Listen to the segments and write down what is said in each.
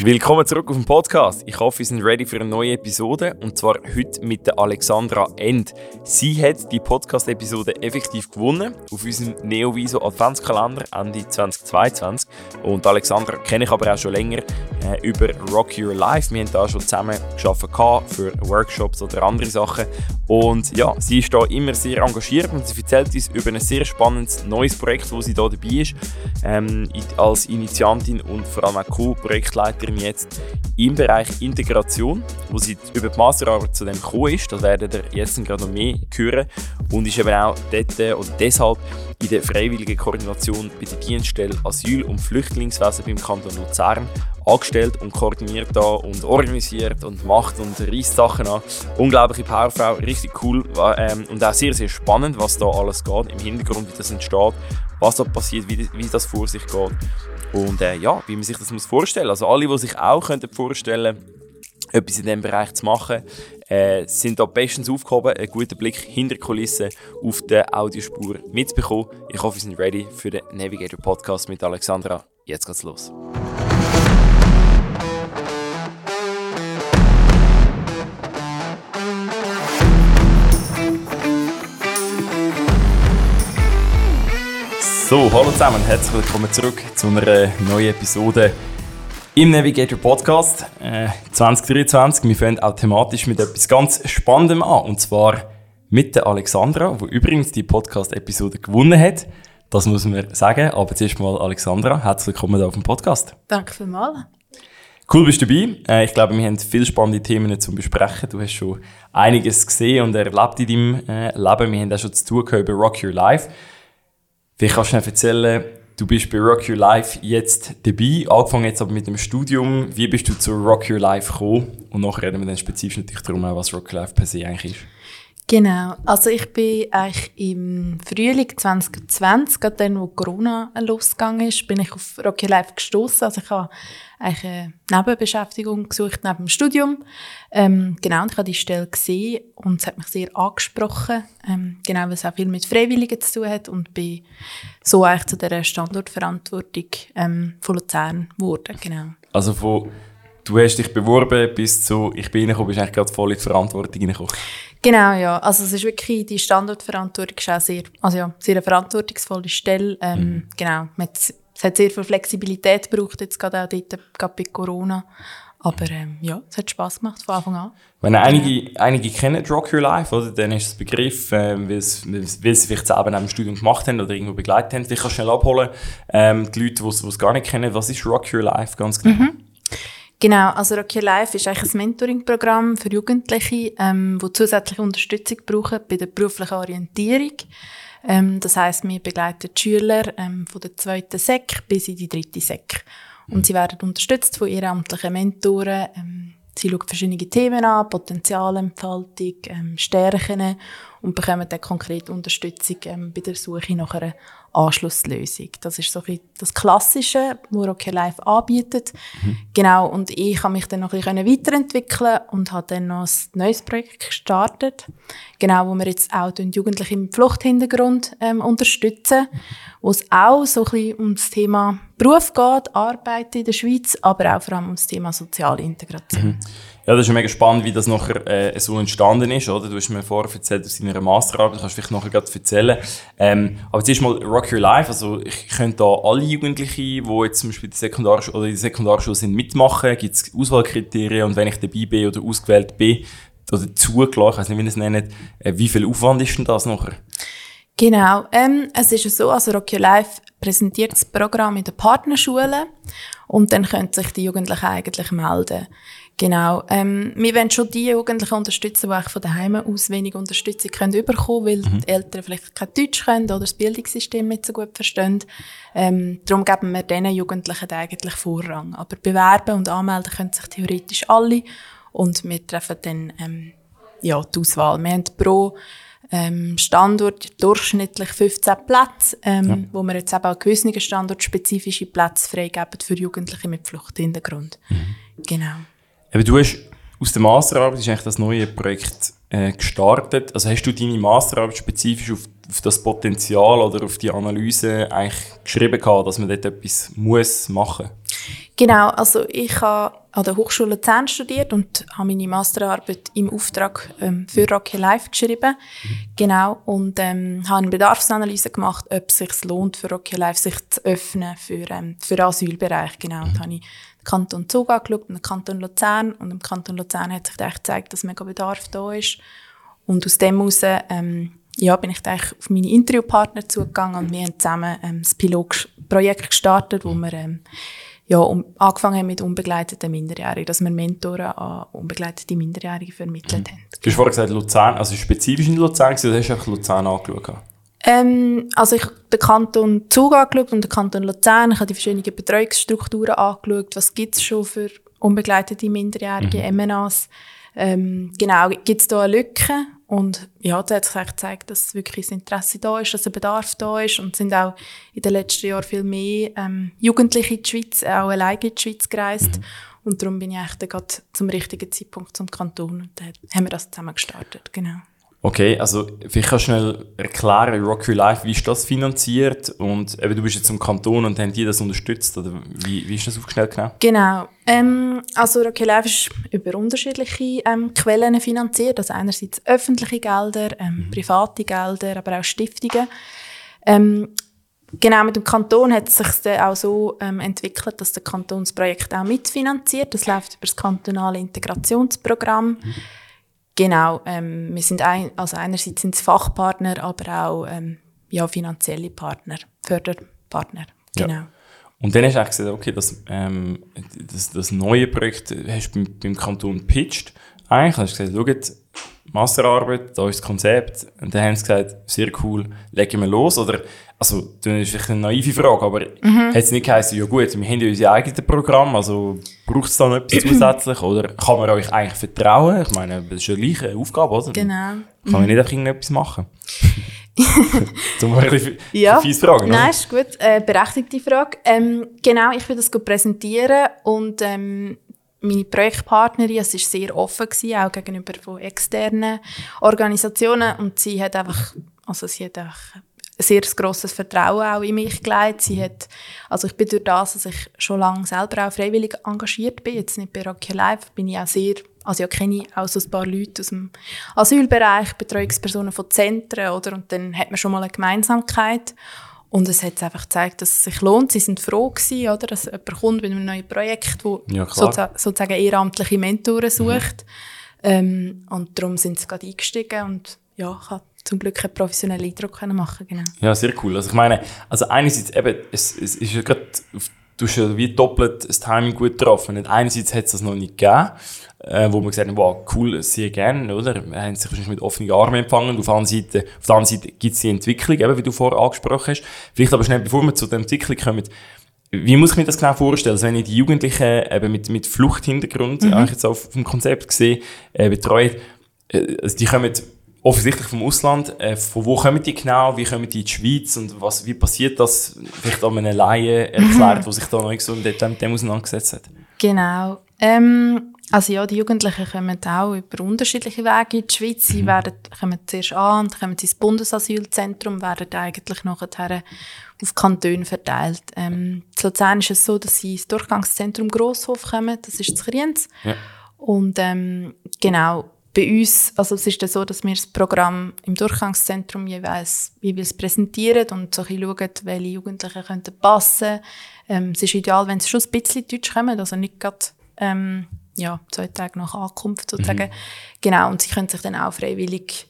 Willkommen zurück auf dem Podcast. Ich hoffe, wir sind ready für eine neue Episode und zwar heute mit der Alexandra End. Sie hat die Podcast-Episode effektiv gewonnen auf unserem Neoviso Adventskalender Ende 2022 und Alexandra kenne ich aber auch schon länger äh, über Rock Your Life. Wir haben da schon zusammen gearbeitet für Workshops oder andere Sachen und ja, sie ist da immer sehr engagiert und sie erzählt uns über ein sehr spannendes neues Projekt, wo sie da dabei ist ähm, als Initiantin und vor allem auch Co-Projektleiterin Mitarbeiterin jetzt im Bereich Integration, wo sie über die Masterarbeit zu dem gekommen ist. Das werden ihr jetzt gerade noch mehr hören. Und ist eben auch dort äh, oder deshalb in der freiwilligen Koordination bei der Dienststelle Asyl- und Flüchtlingswesen beim Kanton Luzern angestellt und koordiniert da und organisiert und macht und reißt Sachen an. Unglaubliche Powerfrau, richtig cool ähm, und auch sehr, sehr spannend, was da alles geht im Hintergrund, wie das entsteht, was da passiert, wie, wie das vor sich geht. Und äh, ja, wie man sich das muss vorstellen Also alle, die sich auch könnten vorstellen etwas in diesem Bereich zu machen, äh, sind da bestens aufgehoben, einen guten Blick hinter die Kulissen auf der Audiospur mitbekommen. Ich hoffe, wir sind ready für den Navigator Podcast mit Alexandra. Jetzt geht's los. Hallo zusammen und herzlich willkommen zurück zu einer neuen Episode im Navigator Podcast äh, 2023. Wir fangen auch thematisch mit etwas ganz Spannendem an und zwar mit der Alexandra, die übrigens die Podcast-Episode gewonnen hat. Das muss man sagen, aber zuerst mal Alexandra, herzlich willkommen auf dem Podcast. Danke vielmals. Cool bist du dabei. Äh, ich glaube, wir haben viele spannende Themen zu besprechen. Du hast schon einiges gesehen und erlebt in deinem äh, Leben. Wir haben auch schon zu tun über Rock Your Life. Vielleicht kannst du schnell erzählen, du bist bei Rock Your Life jetzt dabei, angefangen jetzt aber mit dem Studium. Wie bist du zu Rock Your Life gekommen? Und nachher reden wir dann spezifisch natürlich darum, was Rock Your Life per se eigentlich ist. Genau, also ich bin eigentlich im Frühling 2020, gerade dann, wo Corona losgegangen ist, bin ich auf Rocky Life gestoßen. Also ich habe eigentlich eine Nebenbeschäftigung gesucht neben dem Studium. Ähm, genau, und ich habe die Stelle gesehen und es hat mich sehr angesprochen, ähm, genau, weil es auch viel mit Freiwilligen zu tun hat und bin so eigentlich zu dieser Standortverantwortung ähm, von Luzern geworden, genau. Also von du hast dich beworben bis zu ich bin reingekommen, bist eigentlich gerade voll in die Verantwortung reingekommen. Genau, ja. Also es ist wirklich, die Standortverantwortung ist auch sehr, also ja, sehr eine verantwortungsvolle Stelle. Ähm, mhm. Genau, es hat sehr viel Flexibilität gebraucht, jetzt gerade auch dort, gerade bei Corona. Aber ähm, ja, es hat Spass gemacht von Anfang an. Wenn einige, einige kennen Rock Your Life, oder, dann ist das Begriff, äh, weil, sie vielleicht selber neben dem Studium gemacht haben oder irgendwo begleitet haben. Vielleicht kannst du schnell abholen, ähm, die Leute, die es gar nicht kennen, was ist Rock Your Life ganz genau? Mhm. Genau, also Rocky Life ist eigentlich ein Mentoring-Programm für Jugendliche, ähm, die zusätzliche Unterstützung brauchen bei der beruflichen Orientierung. Ähm, das heißt, wir begleiten die Schüler ähm, von der zweiten Sek bis in die dritte Sek. Und mhm. sie werden unterstützt von ehrenamtlichen Mentoren. Ähm, sie schauen verschiedene Themen an, Potenzialentfaltung, ähm, Stärken und bekommen dann konkret Unterstützung ähm, bei der Suche nach einer Anschlusslösung. Das ist so ein das Klassische, was Rocky Life anbietet. Mhm. Genau, und ich habe mich dann noch ein bisschen weiterentwickeln und habe dann noch ein neues Projekt gestartet, genau, wo wir jetzt auch Jugendliche im Fluchthintergrund ähm, unterstützen, wo es auch so ein bisschen um das Thema Beruf geht, Arbeit in der Schweiz, aber auch vor allem um das Thema soziale Integration. Mhm. Ja, das ist mega spannend, wie das nachher äh, so entstanden ist, oder? Du hast mir vorher erzählt aus deiner Masterarbeit, kannst du vielleicht nachher erzählen. Ähm, aber zuerst mal Rock Your Life, also ich könnte da alle Jugendlichen, die jetzt zum Beispiel die Sekundarschule oder die Sekundarschule sind, mitmachen, gibt es Auswahlkriterien und wenn ich dabei bin oder ausgewählt bin, oder zugelassen, ich weiß nicht, wie ihr es nennt, äh, wie viel Aufwand ist denn das nachher? Genau, ähm, es ist so, also Rock Your Life präsentiert das Programm in den Partnerschulen und dann können sich die Jugendlichen eigentlich melden. Genau. Ähm, wir wollen schon die Jugendlichen unterstützen, die von daheim aus wenig Unterstützung können bekommen, weil mhm. die Eltern vielleicht kein Deutsch können oder das Bildungssystem nicht so gut verstehen. Ähm, darum geben wir diesen Jugendlichen eigentlich Vorrang. Aber bewerben und anmelden können sich theoretisch alle und wir treffen dann ähm, ja, die Auswahl. Wir haben pro ähm, Standort durchschnittlich 15 Plätze, ähm, ja. wo wir jetzt eben auch gewissen standortspezifische Plätze freigeben für Jugendliche mit Fluchthintergrund. Mhm. Genau. Aber du hast aus der Masterarbeit ist eigentlich das neue Projekt äh, gestartet. Also hast du deine Masterarbeit spezifisch auf, auf, das Potenzial oder auf die Analyse eigentlich geschrieben gehabt, dass man dort etwas muss machen? Genau, also ich habe an der Hochschule Luzern studiert und habe meine Masterarbeit im Auftrag ähm, für Rocky Life geschrieben. Mhm. Genau, und ähm, habe eine Bedarfsanalyse gemacht, ob es sich lohnt, für Rocky Life sich zu öffnen für, ähm, für den Asylbereich. Genau, mhm. und habe ich Kanton Zug angeschaut und den Kanton Luzern. Und im Kanton Luzern hat sich echt gezeigt, dass mega Bedarf da ist. Und aus dem heraus ähm, ja, bin ich eigentlich auf meine Interviewpartner zugegangen und wir haben zusammen ähm, das Pilotprojekt gestartet, wo wir ähm, ja, um, angefangen haben mit unbegleiteten Minderjährigen, dass wir Mentoren an unbegleitete Minderjährige vermittelt haben. Du hast vorhin gesagt, Luzern, also spezifisch in Luzern, oder hast du einfach Luzern angeschaut? Ähm, also ich habe den Kanton Zug angeschaut und den Kanton Luzern. Ich habe die verschiedenen Betreuungsstrukturen angeschaut. Was gibt es schon für unbegleitete Minderjährige, mhm. MNAs? Ähm, genau, gibt es da eine Lücke? Und ja, da hat sich gezeigt, dass wirklich das Interesse da ist, dass ein Bedarf da ist und sind auch in den letzten Jahren viel mehr ähm, Jugendliche in die Schweiz, auch alleine in die Schweiz gereist. Mhm. Und darum bin ich eigentlich gerade zum richtigen Zeitpunkt zum Kanton und da haben wir das zusammen gestartet, genau. Okay, also vielleicht kannst du schnell erklären, Rock Your Life, wie ist das finanziert und eben, du bist jetzt im Kanton und haben die das unterstützt oder wie, wie ist das aufgestellt genau? Genau, ähm, also Rock Your Life ist über unterschiedliche ähm, Quellen finanziert, also einerseits öffentliche Gelder, ähm, mhm. private Gelder, aber auch Stiftungen. Ähm, genau, mit dem Kanton hat es sich dann auch so ähm, entwickelt, dass der Kanton das Projekt auch mitfinanziert. Das läuft über das kantonale Integrationsprogramm. Mhm. Genau, ähm, wir sind ein, also einerseits sind es Fachpartner, aber auch ähm, ja, finanzielle Partner, Förderpartner. Genau. Ja. Und dann hast du gesagt, okay, das, ähm, das, das neue Projekt hast du beim, beim Kanton pitched. Eigentlich hast du gesagt, schau, Masterarbeit, da ist das Konzept. Und dann haben sie gesagt, sehr cool, legen wir los. Oder, also, das ist vielleicht eine naive Frage, aber mhm. hat es nicht geheißen, ja gut, wir haben ja unser eigenes Programm, also braucht es da noch etwas zusätzlich? Oder kann man euch eigentlich vertrauen? Ich meine, das ist ja gleich eine Aufgabe, oder? Genau. Kann man mhm. nicht einfach irgendetwas machen? Zum bisschen ja. fies Fragen. Nein, ist gut. Äh, berechtigte Frage. Ähm, genau, ich will das präsentieren und ähm, meine Projektpartnerin, es war sehr offen, gewesen, auch gegenüber von externen Organisationen. Und sie hat einfach, also sie hat einfach ein sehr grosses Vertrauen auch in mich gelegt. Sie hat, also ich bin durch das, dass ich schon lange selber auch freiwillig engagiert bin, jetzt nicht bei Rocky Life, bin ich auch sehr, also ich kenne auch so ein paar Leute aus dem Asylbereich, Betreuungspersonen von Zentren, oder, und dann hat man schon mal eine Gemeinsamkeit und es hat einfach gezeigt, dass es sich lohnt. Sie sind froh gewesen, oder, dass jemand kommt mit einem neuen Projekt, wo ja, sozusagen ehrenamtliche Mentoren sucht. Mhm. Ähm, und darum sind sie gerade eingestiegen und ja, ich habe zum Glück einen professionellen Eindruck machen genau. Ja, sehr cool. Also ich meine, also einerseits eben, es, es ist ja gerade du hast ja wie doppelt das Timing gut getroffen. Und einerseits hat es das noch nicht gegeben, äh, wo man gesagt hat, wow, cool, sehr gerne, oder? Wir haben sich wahrscheinlich mit offenen Armen empfangen. Auf der anderen Seite, auf der anderen Seite gibt es die Entwicklung, eben, wie du vorher angesprochen hast. Vielleicht aber schnell, bevor wir zu der Entwicklung kommen, wie muss ich mir das genau vorstellen? Also wenn ich die Jugendlichen eben mit, mit Fluchthintergrund, mhm. eigentlich jetzt auf dem Konzept gesehen, äh, betreue, äh, also die kommen offensichtlich vom Ausland. Äh, von wo kommen die genau? Wie kommen die in die Schweiz? Und was, wie passiert das? Vielleicht an einem Laie erklärt, der sich da noch nicht so mit dem auseinandergesetzt hat. Genau. Ähm, also ja, die Jugendlichen kommen auch über unterschiedliche Wege in die Schweiz. Sie mhm. werden, kommen zuerst an und kommen ins Bundesasylzentrum, werden eigentlich nachher auf Kantone verteilt. Ähm, in Luzern ist es so, dass sie ins Durchgangszentrum Grosshof kommen, das ist zu Kriens. Ja. Und ähm, genau, bei uns, also es ist dann so, dass wir das Programm im Durchgangszentrum jeweils, jeweils präsentieren und so ein schauen, welche Jugendlichen könnten passen. Ähm, es ist ideal, wenn sie schon ein bisschen Deutsch kommen, also nicht gerade ähm, ja, zwei Tage nach Ankunft sozusagen. Mhm. Genau, und sie können sich dann auch freiwillig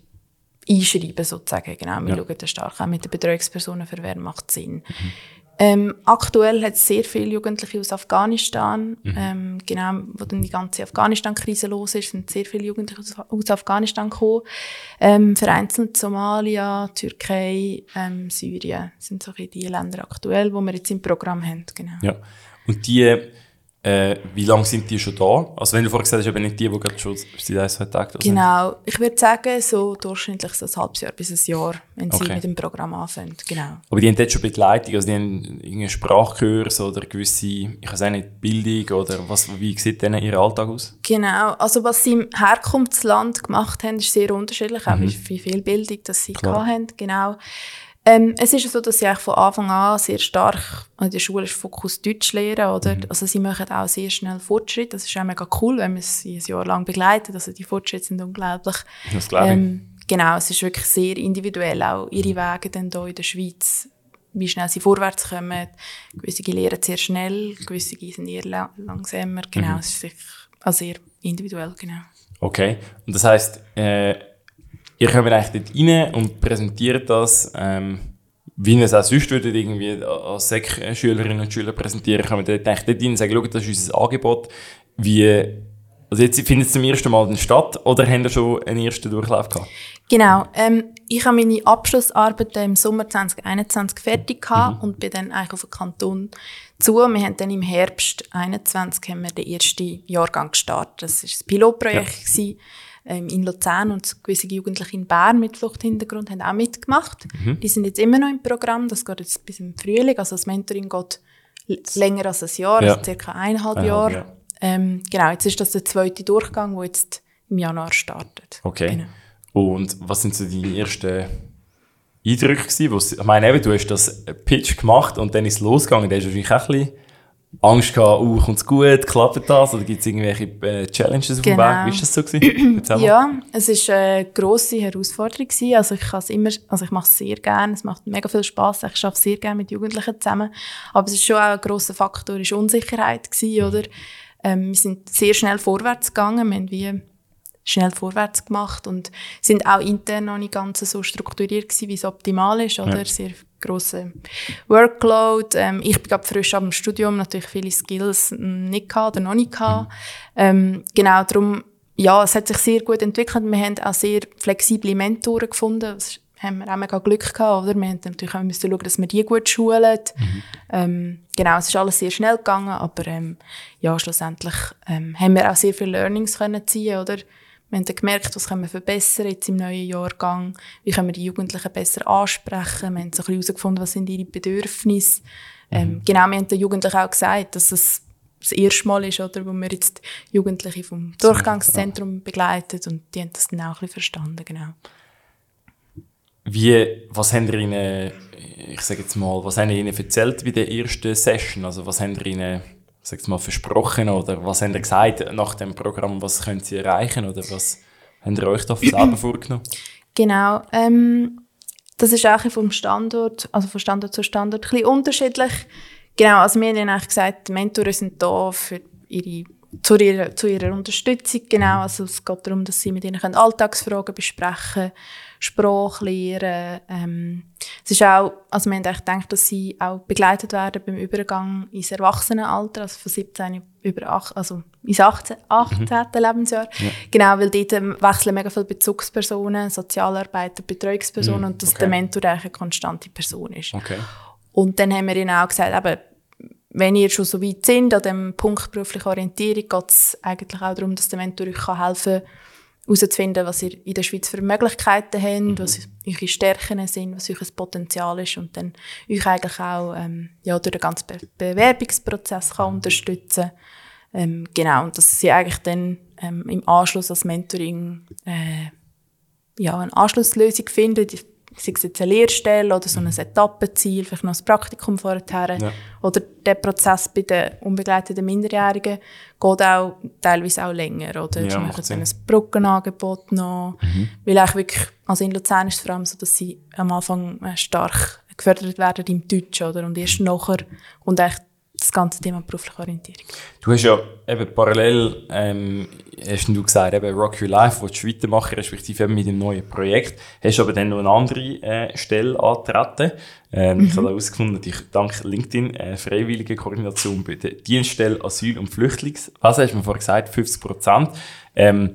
einschreiben sozusagen. Genau, wir ja. schauen dann stark auch mit den Betreuungspersonen, für wer macht Sinn. Mhm. Ähm, aktuell hat es sehr viele Jugendliche aus Afghanistan. Mhm. Ähm, genau, wo dann die ganze Afghanistan-Krise los ist, sind sehr viele Jugendliche aus, aus Afghanistan gekommen. Ähm, vereinzelt Somalia, Türkei, ähm, Syrien sind so die Länder aktuell, wo wir jetzt im Programm haben. Genau. Ja. Und die äh, wie lange sind die schon da? Also wenn du vorhin gesagt hast, eben nicht die, die gerade schon seit ein, zwei Tagen da sind. Genau. Ich würde sagen, so durchschnittlich so ein halbes Jahr bis ein Jahr, wenn sie okay. mit dem Programm anfangen. Genau. Aber die haben dort schon Begleitung, also die haben irgendeinen Sprachkurs oder gewisse, ich weiß auch nicht, Bildung oder was, wie sieht denn ihr Alltag aus? Genau. Also was sie im Herkunftsland gemacht haben, ist sehr unterschiedlich, auch mhm. wie viel Bildung das sie Klar. hatten. Genau. Ähm, es ist so, dass sie eigentlich von Anfang an sehr stark an der Schule ist Fokus Deutsch lehren, oder? Mhm. Also sie machen auch sehr schnell Fortschritt. Das ist auch mega cool, wenn man sie ein Jahr lang begleitet. Also die Fortschritte sind unglaublich. Das glaube ich. Ähm, genau, es ist wirklich sehr individuell, auch ihre mhm. Wege dann hier in der Schweiz, wie schnell sie vorwärts kommen. Gewisse lehren sehr schnell, gewisse sind eher langsamer. Genau, mhm. es ist also sehr individuell, genau. Okay, und das heisst, äh, ihr kommt eigentlich dort rein und präsentiert das, ähm, wie ihr es auch sonst würdet, irgendwie als Sek-Schülerinnen und Schüler präsentieren, kommt dort eigentlich dort rein und sagen, schau, das ist unser Angebot, wie also jetzt findet es zum ersten Mal statt oder haben ihr schon einen ersten Durchlauf gehabt? Genau. Ähm, ich habe meine Abschlussarbeit im Sommer 2021 fertig gehabt mhm. und bin dann eigentlich auf den Kanton zu. Wir haben dann im Herbst 2021 haben wir den ersten Jahrgang gestartet. Das war ein Pilotprojekt ja. Ähm, in Luzern und gewisse Jugendliche in Bern mit Fluchthintergrund haben auch mitgemacht. Mhm. Die sind jetzt immer noch im Programm. Das geht jetzt bis im Frühling. Also das Mentoring geht länger als ein Jahr, ja. also circa eineinhalb Jahre. Ja. Ähm, genau, jetzt ist das der zweite Durchgang, der jetzt im Januar startet. Okay. Genau. Und was sind so deine ersten Eindrücke gewesen? Ich meine, eben, du hast das Pitch gemacht und dann ist es losgegangen. Da hast du wahrscheinlich auch ein bisschen Angst gehabt, oh, kommt es gut, klappt das? Oder gibt es irgendwelche äh, Challenges auf dem genau. Weg? Wie war das so? Gewesen? ja, es war eine grosse Herausforderung. Gewesen. Also ich, immer, also ich mache es sehr gerne, es macht mega viel Spass. Ich arbeite sehr gerne mit Jugendlichen zusammen. Aber es ist schon auch ein grosser Faktor, ist Unsicherheit gewesen, oder? Ähm, wir sind sehr schnell vorwärts gegangen, wir haben wie schnell vorwärts gemacht und sind auch intern noch nicht ganz so strukturiert gewesen, wie es optimal ist, oder? Ja. Sehr grosser Workload. Ähm, ich bin gerade frisch am Studium, natürlich viele Skills nicht gehabt oder noch nicht gehabt. Ähm, genau, darum, ja, es hat sich sehr gut entwickelt. Wir haben auch sehr flexible Mentoren gefunden. Das haben wir auch mega Glück gehabt, oder? Wir haben natürlich auch müssen schauen, dass wir die gut schulen. Mhm. Ähm, genau, es ist alles sehr schnell gegangen, aber ähm, ja, schlussendlich ähm, haben wir auch sehr viele Learnings können ziehen, oder? Wir haben dann gemerkt, was können wir verbessern jetzt im neuen Jahrgang, wie können wir die Jugendlichen besser ansprechen, wir haben so ein bisschen herausgefunden, was sind ihre Bedürfnisse. Ähm, mhm. Genau, wir haben den Jugendlichen auch gesagt, dass es das erste Mal ist, oder, wo wir jetzt Jugendliche vom Durchgangszentrum begleiten und die haben das dann auch ein bisschen verstanden, genau. Wie, was haben ihr ihnen, ich sage jetzt mal, was haben ihr ihnen erzählt bei der ersten Session? Also was haben ihr ihnen, sag jetzt mal, versprochen oder was haben ihr gesagt nach dem Programm, was können sie erreichen oder was haben ihr euch da selber vorgenommen? Genau, ähm, das ist auch vom Standort, also von Standort zu Standort, ein bisschen unterschiedlich. Genau, also wir haben eigentlich gesagt, die Mentoren sind da für ihre zu ihrer, zu ihrer Unterstützung, genau. Also es geht darum, dass sie mit ihnen Alltagsfragen besprechen können Sprache lernen. Ähm, es ist auch, also wir haben eigentlich gedacht, dass sie auch begleitet werden beim Übergang ins Erwachsenenalter, also von 17 über 8, also ins 18, 18. Mhm. Lebensjahr. Ja. Genau, weil dort ähm, wechseln mega viele Bezugspersonen, Sozialarbeiter, Betreuungspersonen mhm. und dass okay. der Mentor eigentlich eine konstante Person ist. Okay. Und dann haben wir ihnen auch gesagt, eben, wenn ihr schon so weit sind, an dem Punkt berufliche Orientierung, geht es eigentlich auch darum, dass der Mentor euch helfen kann, herauszufinden, was ihr in der Schweiz für Möglichkeiten habt, mhm. was eure Stärken sind, was euer Potenzial ist und dann euch eigentlich auch ähm, ja, durch den ganzen Be Bewerbungsprozess kann unterstützen ähm, Genau, und dass sie eigentlich dann ähm, im Anschluss als Mentoring äh, ja, eine Anschlusslösung finden, sei es jetzt eine Lehrstelle oder so ein Etappenziel, vielleicht noch ein Praktikum vorher. Ja. Oder der Prozess bei den unbegleiteten Minderjährigen geht auch teilweise auch länger. Oder ja, machen ein Brückenangebot noch. Mhm. Weil eigentlich wirklich, also in Luzern ist es vor allem so, dass sie am Anfang äh, stark gefördert werden im Deutschen, oder? Und erst nachher kommt eigentlich das ganze Thema berufliche Orientierung. Du hast ja eben parallel, ähm, hast du gesagt, eben Rock Your Life, wo du weitermachen, respektive mit dem neuen Projekt, hast aber dann noch eine andere äh, Stelle angetreten. Ähm, mhm. Ich habe herausgefunden, dass ich dank LinkedIn äh, freiwillige Koordination bei der Dienststelle Asyl- und Flüchtlings, was hast du mir vorher gesagt, 50 Prozent. Ähm,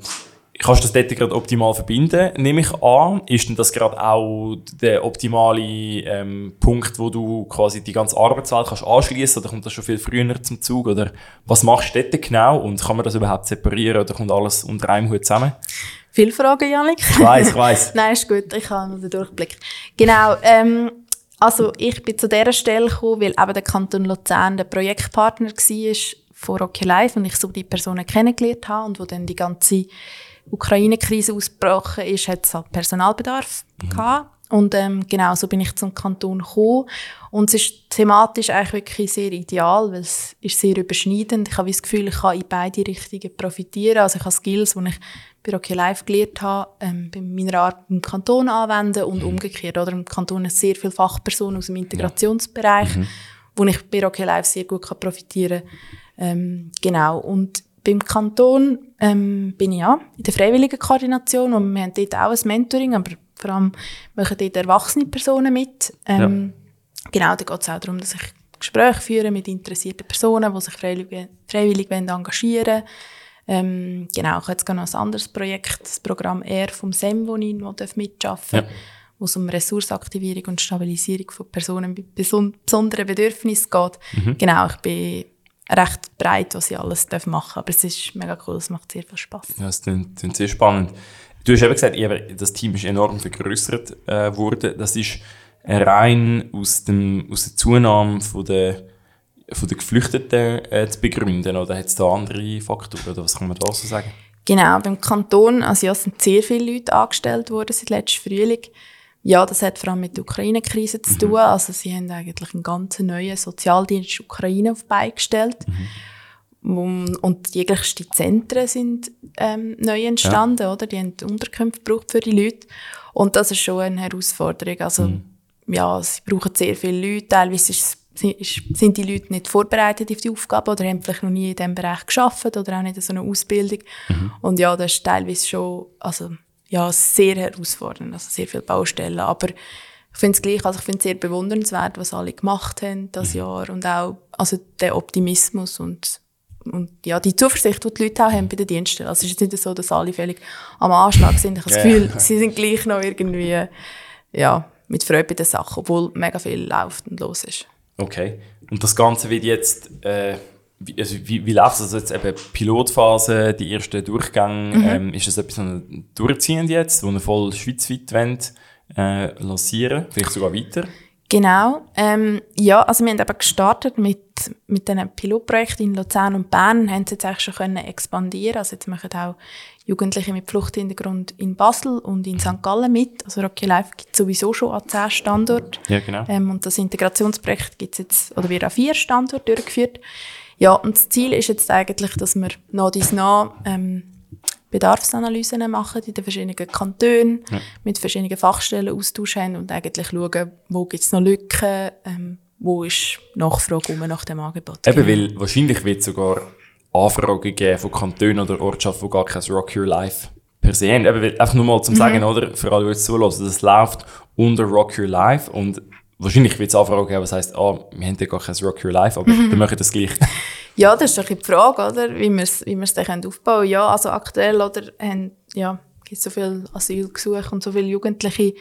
Kannst du das dort gerade optimal verbinden, nehme ich an? Ist denn das gerade auch der optimale ähm, Punkt, wo du quasi die ganze Arbeitswelt kannst anschließen oder kommt das schon viel früher zum Zug? Oder was machst du dort genau und kann man das überhaupt separieren oder kommt alles unter einem Hut zusammen? Viele Fragen, Janik. Ich weiss, ich weiss. Nein, ist gut, ich habe noch den Durchblick. Genau, ähm, also ich bin zu dieser Stelle gekommen, weil eben der Kanton Luzern der Projektpartner war von Rocky Life und ich so die Personen kennengelernt habe und wo dann die ganze Ukraine-Krise ausgebrochen ist, hat es halt Personalbedarf mhm. gehabt. Und ähm, genau so bin ich zum Kanton gekommen. Und es ist thematisch eigentlich wirklich sehr ideal, weil es ist sehr überschneidend. Ich habe das Gefühl, ich kann in beide Richtungen profitieren. Also ich habe Skills, die ich bei Rocky Life gelernt habe, ähm, bei meiner Arbeit im Kanton anwenden und mhm. umgekehrt. Oder im Kanton haben sehr viele Fachpersonen aus dem Integrationsbereich, ja. mhm. wo ich bei Rocky Life sehr gut kann profitieren kann. Ähm, genau. Und beim Kanton ähm, bin ich ja in der freiwilligen Koordination und wir haben dort auch ein Mentoring, aber vor allem machen dort erwachsene Personen mit. Ähm, ja. Genau, da geht es auch darum, dass ich Gespräche führe mit interessierten Personen, die sich freiwillig, freiwillig engagieren ähm, genau, ich habe jetzt noch ein anderes Projekt, das Programm R vom SEM, wo ich noch mitarbeiten darf, ja. wo es um Ressourcenaktivierung und Stabilisierung von Personen mit besonderen Bedürfnissen geht. Mhm. Genau, ich bin recht breit, was ich alles machen darf, aber es ist mega cool, es macht sehr viel Spaß. Ja, es klingt, klingt sehr spannend. Du hast eben gesagt, das Team ist enorm vergrößert äh, worden. Das ist rein aus, dem, aus der Zunahme von der, von der Geflüchteten äh, zu begründen oder hat es da andere Faktoren oder was kann man da so sagen? Genau, beim Kanton also ja, sind sehr viele Leute angestellt worden seit letztem Frühling. Ja, das hat vor allem mit der Ukraine-Krise zu mhm. tun. Also sie haben eigentlich einen ganz neuen Sozialdienst Ukraine auf beigestellt. Mhm. Und jeglichste Zentren sind ähm, neu entstanden, ja. oder? Die haben Unterkünfte gebraucht für die Leute. Und das ist schon eine Herausforderung. Also, mhm. ja, sie brauchen sehr viele Leute. Teilweise sind die Leute nicht vorbereitet auf die Aufgabe oder haben vielleicht noch nie in diesem Bereich geschafft oder auch nicht so eine Ausbildung. Mhm. Und ja, das ist teilweise schon, also, ja, sehr herausfordernd. Also, sehr viele Baustellen. Aber ich finde es gleich, also ich finde sehr bewundernswert, was alle gemacht haben das mhm. Jahr und auch, also der Optimismus und und ja, die Zuversicht, die die Leute auch haben bei den Diensten. Also es ist nicht so, dass alle völlig am Anschlag sind. Ich habe das Gefühl, sie sind gleich noch irgendwie, ja, mit Freude bei der Sache, obwohl mega viel läuft und los ist. Okay. Und das Ganze wird jetzt, äh, wie, also wie, wie läuft es? Also jetzt eben Pilotphase, die ersten Durchgänge, mhm. ähm, ist das etwas, was durchziehend jetzt, wo wir voll schweizweit wollen, äh, lancieren, vielleicht sogar weiter? Genau. Ähm, ja, also wir haben eben gestartet mit, mit diesen Pilotprojekten in Luzern und Bern und haben es jetzt eigentlich schon können expandieren Also jetzt machen auch Jugendliche mit Fluchthintergrund in Basel und in St. Gallen mit. Also Rocky Life gibt es sowieso schon an zehn Standorten. Ja, genau. Ähm, und das Integrationsprojekt gibt es jetzt, oder wird an vier Standorten durchgeführt. Ja, und das Ziel ist jetzt eigentlich, dass wir nach dies nach ähm, Bedarfsanalysen machen in den verschiedenen Kantonen, ja. mit verschiedenen Fachstellen Austausch haben und eigentlich schauen, wo gibt es noch Lücken, ähm, wo ist Nachfrage um nach dem Angebot. Eben, genau. weil wahrscheinlich wird es sogar Anfragen geben von Kantonen oder Ortschaften, die gar kein Rock Your Life per se haben. Eben, einfach nur mal zum mhm. Sagen, oder, für alle, die jetzt zulassen, das läuft unter Rock Your Life und wahrscheinlich wird es Anfragen geben, was heisst, ah, wir haben ja gar kein Rock Your Life, aber mhm. dann machen wir das gleich. Ja, das ist doch die Frage, oder? wie wir es wie dann aufbauen können. Ja, also aktuell oder, haben, ja, gibt es so viele Asylgesuche und so viele Jugendliche,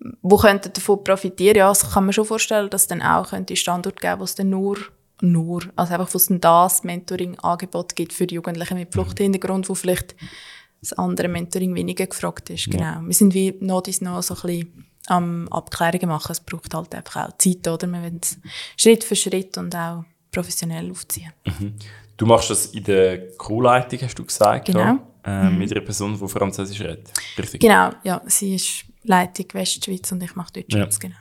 die könnten davon profitieren. Ja, also kann man schon vorstellen, dass es dann auch könnte Standort geben, wo es dann nur nur, also einfach, wo es dann das Mentoring-Angebot gibt für die Jugendlichen mit Fluchthintergrund, wo vielleicht das andere Mentoring weniger gefragt ist. Genau. Ja. Wir sind wie noch noch so ein bisschen am Abklärungen machen. Es braucht halt einfach auch Zeit, oder? Wir wollen es Schritt für Schritt und auch professionell aufziehen. Mhm. Du machst das in der Crewleitung, hast du gesagt, genau. Äh, mhm. mit einer Person, die Französisch redet. Richtig? Genau, ja. Sie ist Leitung Westschweiz und ich mache Deutschschweiz, ja. genau.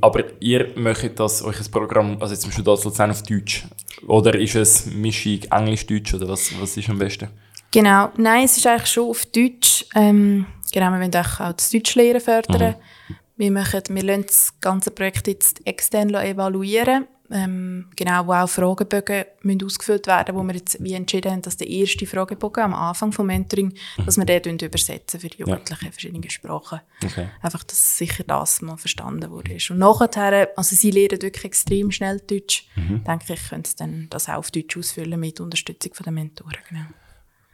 Aber ihr möchtet das, euch ein Programm, also jetzt zum Beispiel das Luzern auf Deutsch, oder ist es Mischung Englisch-Deutsch, oder was, was ist am besten? Genau, nein, es ist eigentlich schon auf Deutsch. Ähm, genau, wir wollen auch das Deutschlehren fördern. Mhm. Wir, machen, wir lassen das ganze Projekt jetzt extern evaluieren ähm, genau, wo auch Fragebögen müssen ausgefüllt werden wo wir jetzt wie entschieden haben, dass der erste Fragebogen am Anfang vom Mentoring, mhm. dass wir den übersetzen für die Jugendlichen in ja. verschiedene Sprachen. Okay. Einfach, dass sicher das mal verstanden wurde. Und nachher, also sie lernen wirklich extrem schnell Deutsch, mhm. denke ich, können sie dann das auch auf Deutsch ausfüllen mit Unterstützung von den Mentoren. Genau.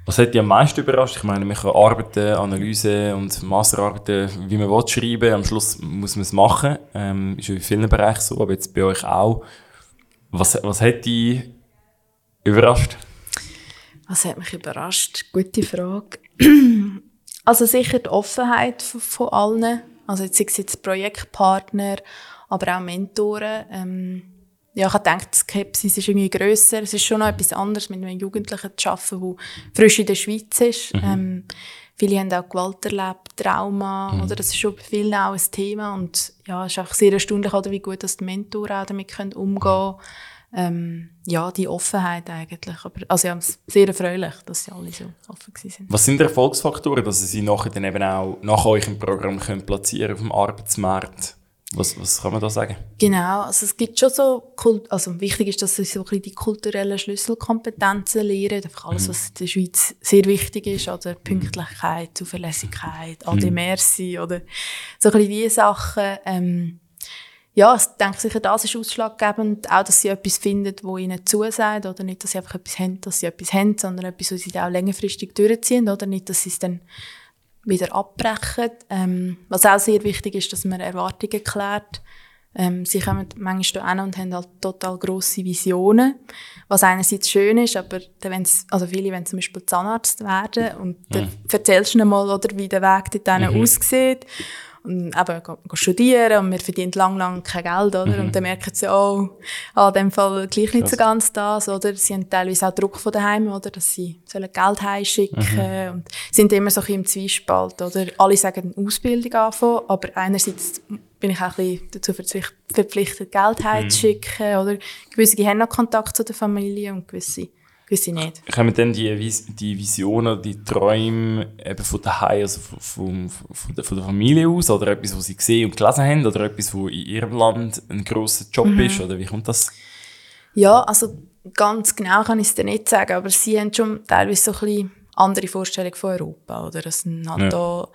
Was hat dich am meisten überrascht? Ich meine, man kann Arbeiten, Analyse und Masterarbeiten, wie man will, schreiben. Am Schluss muss man es machen. Ähm, ist in vielen Bereichen so, aber jetzt bei euch auch. Was, was hat dich überrascht? Was hat mich überrascht? Gute Frage. also sicher die Offenheit von, von allen. Also jetzt sei es Projektpartner, aber auch Mentoren. Ähm, ja, ich habe gedacht, die Skepsis ist irgendwie grösser. Es ist schon noch etwas anderes, mit einem Jugendlichen zu arbeiten, der frisch in der Schweiz ist. Mhm. Ähm, viele haben auch Gewalt erlebt, Trauma, mhm. oder das ist schon bei vielen auch ein Thema und ja, es ist einfach sehr erstaunlich, oder, wie gut dass die Mentoren auch damit können umgehen können. Ähm, ja, die Offenheit eigentlich. Aber, also ja, sehr erfreulich, dass sie alle so offen sind. Was sind die Erfolgsfaktoren, dass Sie sie nachher dann eben auch nach euch im Programm können platzieren auf dem Arbeitsmarkt? Was, was kann man da sagen? Genau, also es gibt schon so, also wichtig ist, dass sie so ein die kulturellen Schlüsselkompetenzen lernen, einfach alles, mhm. was in der Schweiz sehr wichtig ist, oder Pünktlichkeit, Zuverlässigkeit, mhm. Merci oder so ein diese Sachen. Ähm, ja, ich denke sicher, das ist ausschlaggebend, auch, dass sie etwas finden, wo ihnen zusagt, oder nicht, dass sie einfach etwas haben, dass sie etwas haben, sondern etwas, was sie auch längerfristig durchziehen, oder nicht, dass sie es dann wieder abbrechen. Ähm, was auch sehr wichtig ist, dass man Erwartungen klärt. Ähm, sie kommen manchmal hin und haben halt total grosse Visionen, was einerseits schön ist, aber dann, wenn's, also viele wollen zum Beispiel Zahnarzt werden und dann mhm. erzählst du ihnen mal, oder, wie der Weg dort mhm. aussieht und eben studieren und wir verdienen lang, lang kein Geld, oder? Mhm. Und dann merken sie, oh, ah, in dem Fall gleich nicht so ganz das, oder? Sie haben teilweise auch Druck von daheim, oder? Dass sie sollen Geld heimschicken mhm. und sind immer so ein bisschen im Zwiespalt, oder? Alle sagen Ausbildung anfangen, aber einerseits bin ich auch ein bisschen dazu verpflichtet, Geld mhm. heimzuschicken, mhm. oder? Gewisse haben noch Kontakt zu der Familie und gewisse gewisse nicht. Kommen dann die, die Visionen, die Träume eben von daheim, also von, von, der, von der Familie aus, oder etwas, was sie gesehen und gelesen haben, oder etwas, wo in ihrem Land ein grosser Job mhm. ist, oder wie kommt das? Ja, also ganz genau kann ich es dir nicht sagen, aber sie haben schon teilweise so ein bisschen andere Vorstellungen von Europa, oder? Es halt ja. da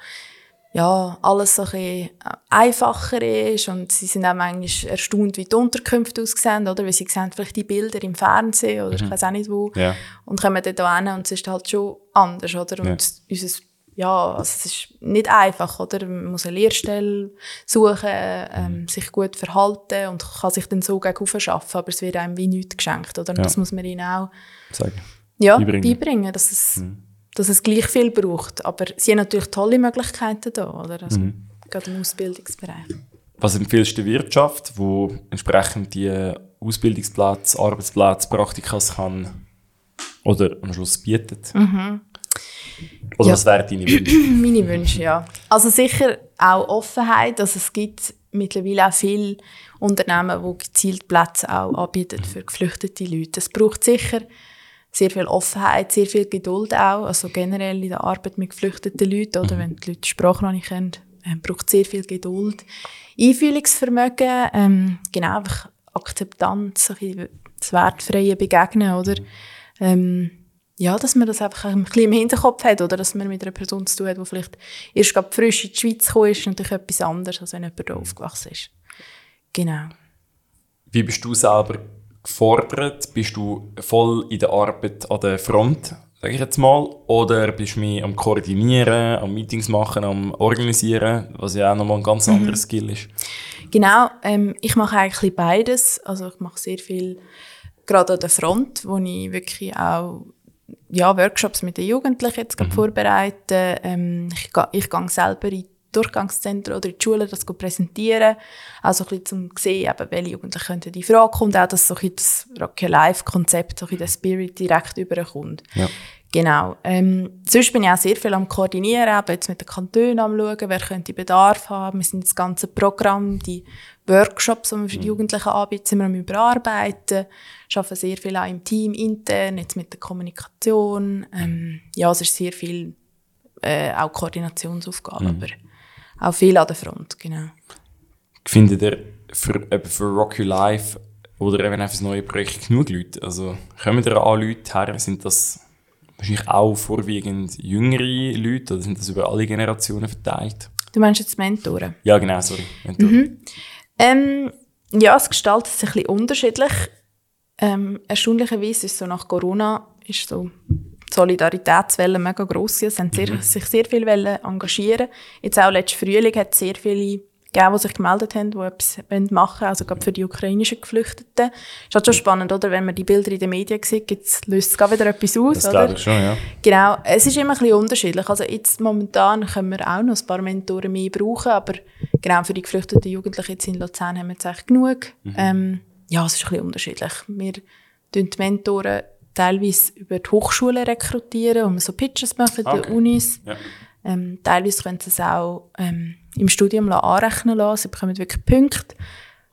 ja, alles so ein bisschen einfacher ist und sie sind auch manchmal erstaunt, wie die Unterkünfte aussehen, oder? Weil sie sehen vielleicht die Bilder im Fernsehen oder mhm. ich weiß auch nicht wo ja. und kommen dann hin und es ist halt schon anders, oder? Und ja. unser ja, also es ist nicht einfach, oder? Man muss eine Lehrstelle suchen, ähm, mhm. sich gut verhalten und kann sich dann so gegen schaffen, aber es wird einem wie nichts geschenkt, oder? Und ja. das muss man ihnen auch Sagen. Ja, beibringen. beibringen dass es mhm dass es gleich viel braucht. Aber sie haben natürlich tolle Möglichkeiten da, oder? Also, mhm. Gerade im Ausbildungsbereich. Was empfiehlst du der Wirtschaft, wo entsprechend die Ausbildungsplätze, Arbeitsplätze, Praktikas kann oder am Schluss bietet? Mhm. Oder ja. was wären deine Wünsche? Meine Wünsche, ja. Also sicher auch Offenheit. Also es gibt mittlerweile auch viele Unternehmen, die gezielt Plätze auch anbieten für geflüchtete Leute. Es braucht sicher sehr viel Offenheit, sehr viel Geduld auch, also generell in der Arbeit mit geflüchteten Leuten, oder mhm. wenn die Leute die Sprache noch nicht kennen, äh, braucht sehr viel Geduld. Einfühlungsvermögen, ähm, genau, einfach Akzeptanz, ein das wertfreie Begegnen, oder? Ähm, ja, dass man das einfach ein bisschen im Hinterkopf hat, oder dass man mit einer Person zu tun hat, die vielleicht erst gerade frisch in die Schweiz gekommen ist, natürlich etwas anderes, als wenn jemand hier aufgewachsen ist. Genau. Wie bist du selber gefordert? Bist du voll in der Arbeit an der Front, sage ich jetzt mal? Oder bist du mehr am Koordinieren, am Meetings machen, am Organisieren, was ja auch nochmal ein ganz mhm. anderes Skill ist? Genau, ähm, ich mache eigentlich beides. Also ich mache sehr viel gerade an der Front, wo ich wirklich auch ja, Workshops mit den Jugendlichen jetzt mhm. vorbereite. Ähm, ich, ich gehe selber in Durchgangszentren oder in die Schulen das präsentieren. Also ein bisschen zum sehen, eben, welche Jugendlichen die Frage kommen. Auch, dass so ein das Rocky Live-Konzept, so ein der Spirit direkt überkommt. Ja. Genau. Ähm, sonst bin ich auch sehr viel am Koordinieren, eben jetzt mit den Kantonen am schauen, wer könnte Bedarf haben. Wir sind das ganze Programm, die Workshops, die wir für die mhm. Jugendlichen anbieten, sind wir am überarbeiten. Wir arbeiten sehr viel auch im Team intern, jetzt mit der Kommunikation. Ähm, ja, es ist sehr viel äh, auch Koordinationsaufgaben, mhm. aber auch viel an der Front, genau. Findet ihr für, für Rock Your Life oder eben einfach das neue Projekt genug Leute? Also kommen da an Leute her? Sind das wahrscheinlich auch vorwiegend jüngere Leute oder sind das über alle Generationen verteilt? Du meinst jetzt Mentoren? Ja, genau, sorry. Mhm. Ähm, ja, es gestaltet sich ein bisschen unterschiedlich. Ähm, erstaunlicherweise ist so nach Corona ist so Solidaritätswelle mega gross. Es haben sehr, mhm. sich sehr viele engagieren Jetzt auch letztes Frühling hat es sehr viele gegeben, die sich gemeldet haben, die etwas machen wollen, also gerade für die ukrainischen Geflüchteten. Ist halt schon spannend, oder? Wenn man die Bilder in den Medien sieht, löst es wieder etwas aus, Das glaube ich schon, ja. Genau. Es ist immer ein bisschen unterschiedlich. Also jetzt momentan können wir auch noch ein paar Mentoren mehr brauchen, aber genau für die geflüchteten Jugendlichen jetzt in Luzern haben wir jetzt echt genug. Mhm. Ähm, ja, es ist ein bisschen unterschiedlich. Wir tun die Mentoren teilweise über die Hochschulen rekrutieren, wir so Pitches machen, okay. die Unis. Ja. Ähm, teilweise können sie es auch ähm, im Studium anrechnen lassen. Sie bekommen wirklich Punkte.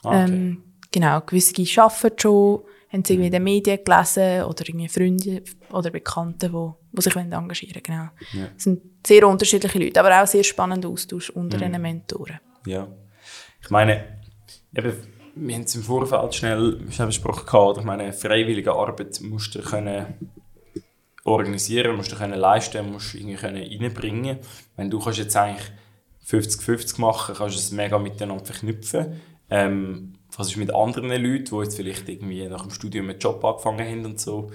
Ah, okay. Ähm, genau, gewisse arbeiten schon, haben sie irgendwie in den Medien gelesen oder irgendwie Freunde oder Bekannte, die, die sich engagieren wollen. Genau. Ja. Es sind sehr unterschiedliche Leute, aber auch sehr spannender Austausch unter Mhm. den Mentoren. Ja. Ich meine, eben, wir haben es im Vorfeld schnell besprochen, gehabt, ich meine, freiwillige Arbeit musst du können organisieren, musst du können leisten, musst du irgendwie können reinbringen. Wenn du kannst jetzt eigentlich 50-50 machen, kannst du es mega miteinander verknüpfen. Ähm, was ist mit anderen Leuten, die jetzt vielleicht irgendwie nach dem Studium einen Job angefangen haben und so.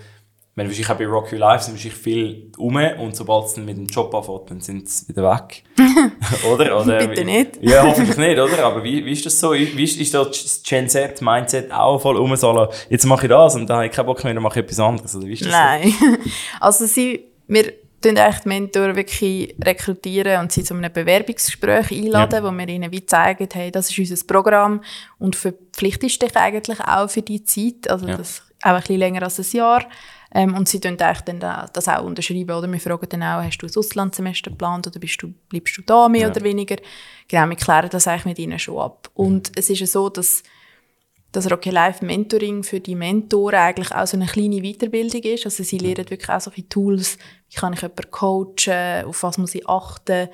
Meine, wahrscheinlich auch bei Rock Your Life sind wahrscheinlich viel um und sobald es mit dem Job anfängt, dann sind sie wieder weg. oder? oder? Bitte nicht. Ja, hoffentlich nicht, oder? Aber wie, wie ist das so? Wie ist, ist das Gen Z, Mindset auch voll um so, jetzt mache ich das und dann habe ich keinen Bock mehr, dann mache ich etwas anderes? Oder wie ist das Nein. Also sie, wir tun echt die Mentoren wirklich rekrutieren und sie zu einem Bewerbungsgespräch einladen, wo wir ihnen wie zeigen, hey, das ist unser Programm und verpflichtest dich eigentlich auch für die Zeit, also Ja. das auch ein bisschen länger als ein Jahr. Ähm, und sie tun eigentlich dann da- das auch unterschreiben, oder? Wir fragen dann auch, hast du ein Auslandssemester geplant oder bist du, bleibst du da mehr Ja. oder weniger? Genau, wir klären das eigentlich mit ihnen schon ab. Und es ist ja so, dass das Rocky Life Mentoring für die Mentoren eigentlich auch so eine kleine Weiterbildung ist. Also sie lernen wirklich auch solche Tools, wie kann ich jemanden coachen, auf was muss ich achten.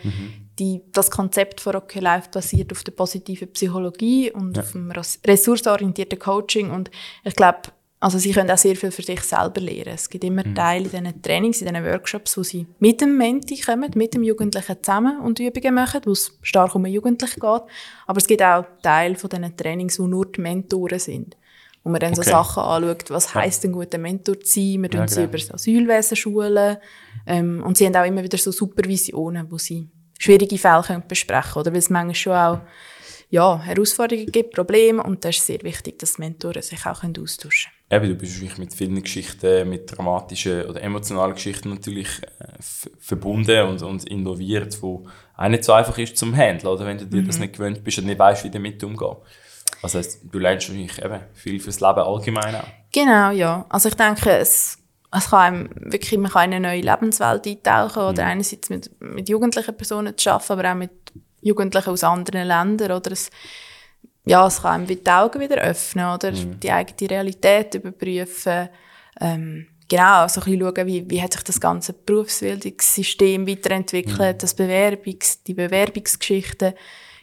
Die, das Konzept von Rocky Life basiert auf der positiven Psychologie und Ja. auf dem res- ressourcenorientierten Coaching und ich glaube, also sie können auch sehr viel für sich selber lernen. Es gibt immer Teile in diesen Trainings, in diesen Workshops, wo sie mit dem Menti kommen, mit dem Jugendlichen zusammen und Übungen machen, wo es stark um den Jugendlichen geht. Aber es gibt auch Teile von diesen Trainings, wo nur die Mentoren sind. Wo man dann so Okay. Sachen anschaut, was heisst ein guter Mentor zu sein. Wir Ja, sie genau. über das Asylwesen schulen. Ähm, und sie haben auch immer wieder so Supervisionen, wo sie schwierige Fälle können besprechen können. Oder weil es manchmal schon auch ja, Herausforderungen gibt, Probleme. Und da ist es sehr wichtig, dass die Mentoren sich auch können austauschen Eben, du bist wahrscheinlich mit vielen Geschichten, mit dramatischen oder emotionalen Geschichten natürlich äh, verbunden und, und involviert, wo auch nicht so einfach ist zum Handeln, oder? Wenn du dir das nicht gewöhnt bist und nicht weißt, wie damit umgehen. Also heisst, du lernst wahrscheinlich eben viel fürs Leben allgemein auch. Genau, ja. Also ich denke, es, es kann einem wirklich, man kann in eine neue Lebenswelt eintauchen oder einerseits mit, mit jugendlichen Personen zu arbeiten, aber auch mit Jugendlichen aus anderen Ländern oder es, ja, es kann einem die Augen wieder öffnen oder die eigene Realität überprüfen. Ähm, genau, also ein bisschen schauen, wie, wie hat sich das ganze Berufsbildungssystem weiterentwickelt, das Bewerbungs-, die Bewerbungsgeschichten.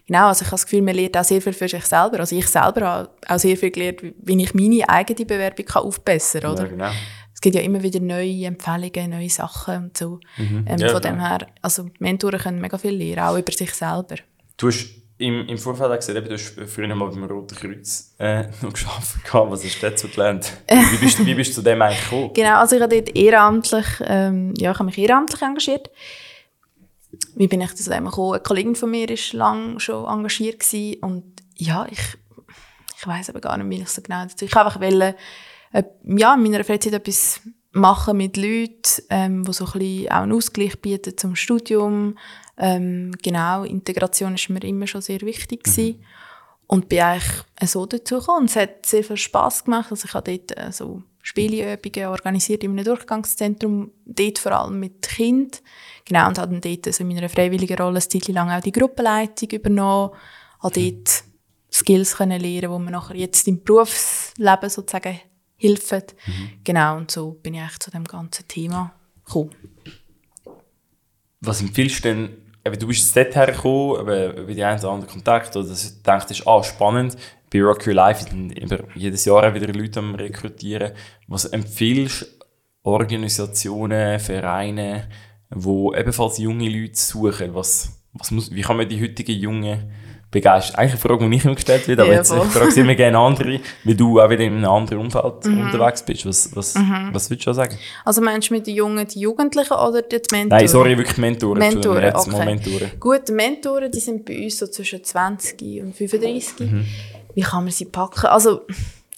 Genau, also ich habe das Gefühl, man lernt auch sehr viel für sich selber. Also ich selber habe auch sehr viel gelernt, wie- wie ich meine eigene Bewerbung kann aufbessern kann, oder? Ja, genau. Es gibt ja immer wieder neue Empfehlungen, neue Sachen und so. Ähm, Ja, von dem her, also Mentoren können mega viel lernen, auch über sich selber. Du hast im, im Vorfeld auch gesagt, eben, du hast früher mal beim Roten Kreuz äh, noch gearbeitet. gehabt. Was hast du dazu gelernt? Wie bist, wie bist du zu dem eigentlich gekommen? Genau, also ich habe dort ehrenamtlich, ähm, ja, ich habe mich ehrenamtlich engagiert. Wie bin ich zu dem gekommen? Eine Kollegin von mir war lange schon engagiert gewesen und ja, ich, ich weiß aber gar nicht, wie ich so genau dazu. Ich einfach wollte, ja, in meiner Freizeit etwas machen mit Leuten, ähm, die so ein bisschen auch einen Ausgleich bieten zum Studium. Ähm, genau, Integration ist mir immer schon sehr wichtig gewesen. Und bin eigentlich so dazu gekommen. Und es hat sehr viel Spass gemacht. Also ich habe dort äh, so Spieleübungen organisiert in einem Durchgangszentrum, dort vor allem mit Kind. Genau, und habe dann dort also in meiner freiwilligen Rolle eine Zeit lang auch die Gruppenleitung übernommen. Habe dort Skills können lernen, die mir nachher jetzt im Berufsleben sozusagen helfen. Genau, und so bin ich zu dem ganzen Thema gekommen. Was empfiehlst du denn, eben, du bist jetzt dort hergekommen, eben, über die einen oder anderen Kontakt, oder dass du denkst, ah, spannend, bei Rock Your Life sind jedes Jahr wieder Leute am Rekrutieren. Was empfiehlst du Organisationen, Vereine, wo ebenfalls junge Leute suchen? Was, was muss, wie kann man die heutigen Jungen begeistern? Eigentlich eine Frage, die nicht immer gestellt wird, aber Ja, jetzt voll. ich frage sie immer gerne andere, weil du auch wieder in einem anderen Umfeld Mhm. unterwegs bist. Was, was, was würdest du sagen? Also meinst du mit den Jungen die Jugendlichen oder die Mentoren? Nein, sorry, wirklich Mentoren. Mentoren, jetzt mal okay. Mentoren. Gut, Mentoren, die sind bei uns so zwischen 20 und 35. Mhm. Wie kann man sie packen? Also,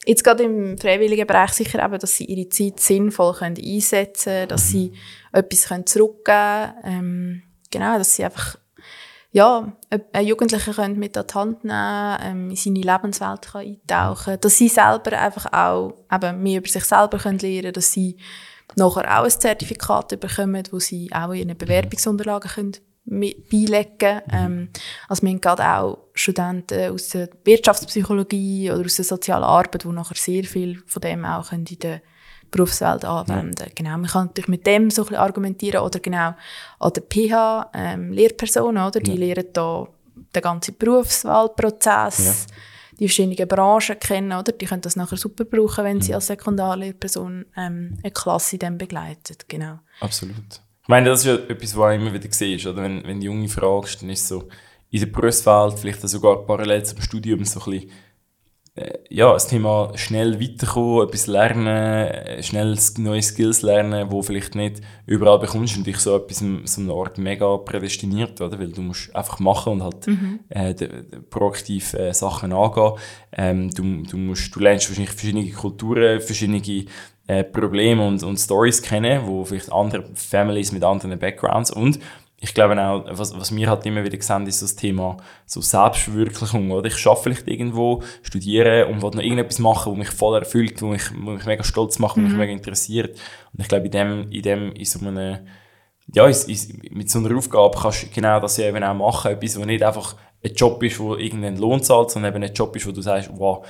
jetzt gerade im freiwilligen Bereich sicher eben, dass sie ihre Zeit sinnvoll können einsetzen können, dass sie etwas können zurückgeben können. Ähm, genau, dass sie einfach, ja, einen Jugendlichen können mit an die Hand nehmen, ähm, in seine Lebenswelt kann eintauchen dass sie selber einfach auch eben mehr über sich selber können lernen dass sie nachher auch ein Zertifikat bekommen, wo sie auch in ihren Bewerbungsunterlagen können beilegen. Ähm, also wir haben gerade auch Studenten aus der Wirtschaftspsychologie oder aus der sozialen Arbeit, die nachher sehr viel von dem auch in der Berufswelt anwenden ja. Genau, man kann natürlich mit dem so ein bisschen argumentieren oder genau an der PH ähm, Lehrpersonen, oder? Die ja. lehren da den ganzen Berufswahlprozess, ja. die verschiedenen Branchen kennen, oder? Die können das nachher super brauchen, wenn sie als Sekundarlehrperson ähm, eine Klasse dann begleitet, genau. Absolut. Ich meine, das ist ja etwas, was immer wieder siehst, oder? Wenn, wenn du junge fragst, dann ist so in der Berufswelt, vielleicht sogar parallel zum Studium, so ein bisschen ja, das Thema schnell weiterkommen, etwas lernen, äh, schnell neue Skills lernen, wo vielleicht nicht überall bekommst und dich so etwas so eine Art mega prädestiniert, oder? Weil du musst einfach machen und halt mhm. äh, proaktiv äh, Sachen angehen. Ähm, du, du, musst, du lernst wahrscheinlich verschiedene Kulturen, verschiedene äh, Probleme und, und Stories kennen, wo vielleicht andere Families mit anderen Backgrounds und ich glaube auch, was, was wir halt immer wieder sehen, ist das Thema so Selbstverwirklichung. Oder? Ich arbeite vielleicht irgendwo, studiere und will noch irgendetwas machen, was mich voll erfüllt, wo mich, wo mich mega stolz macht, mhm. mich mega interessiert. Und ich glaube, in dem, in dem, in so einem, ja, in, in, mit so einer Aufgabe kannst du genau das ja eben auch machen. Etwas, was nicht einfach ein Job ist, wo irgendeinen Lohn zahlt, sondern eben ein Job ist, wo du sagst, wow,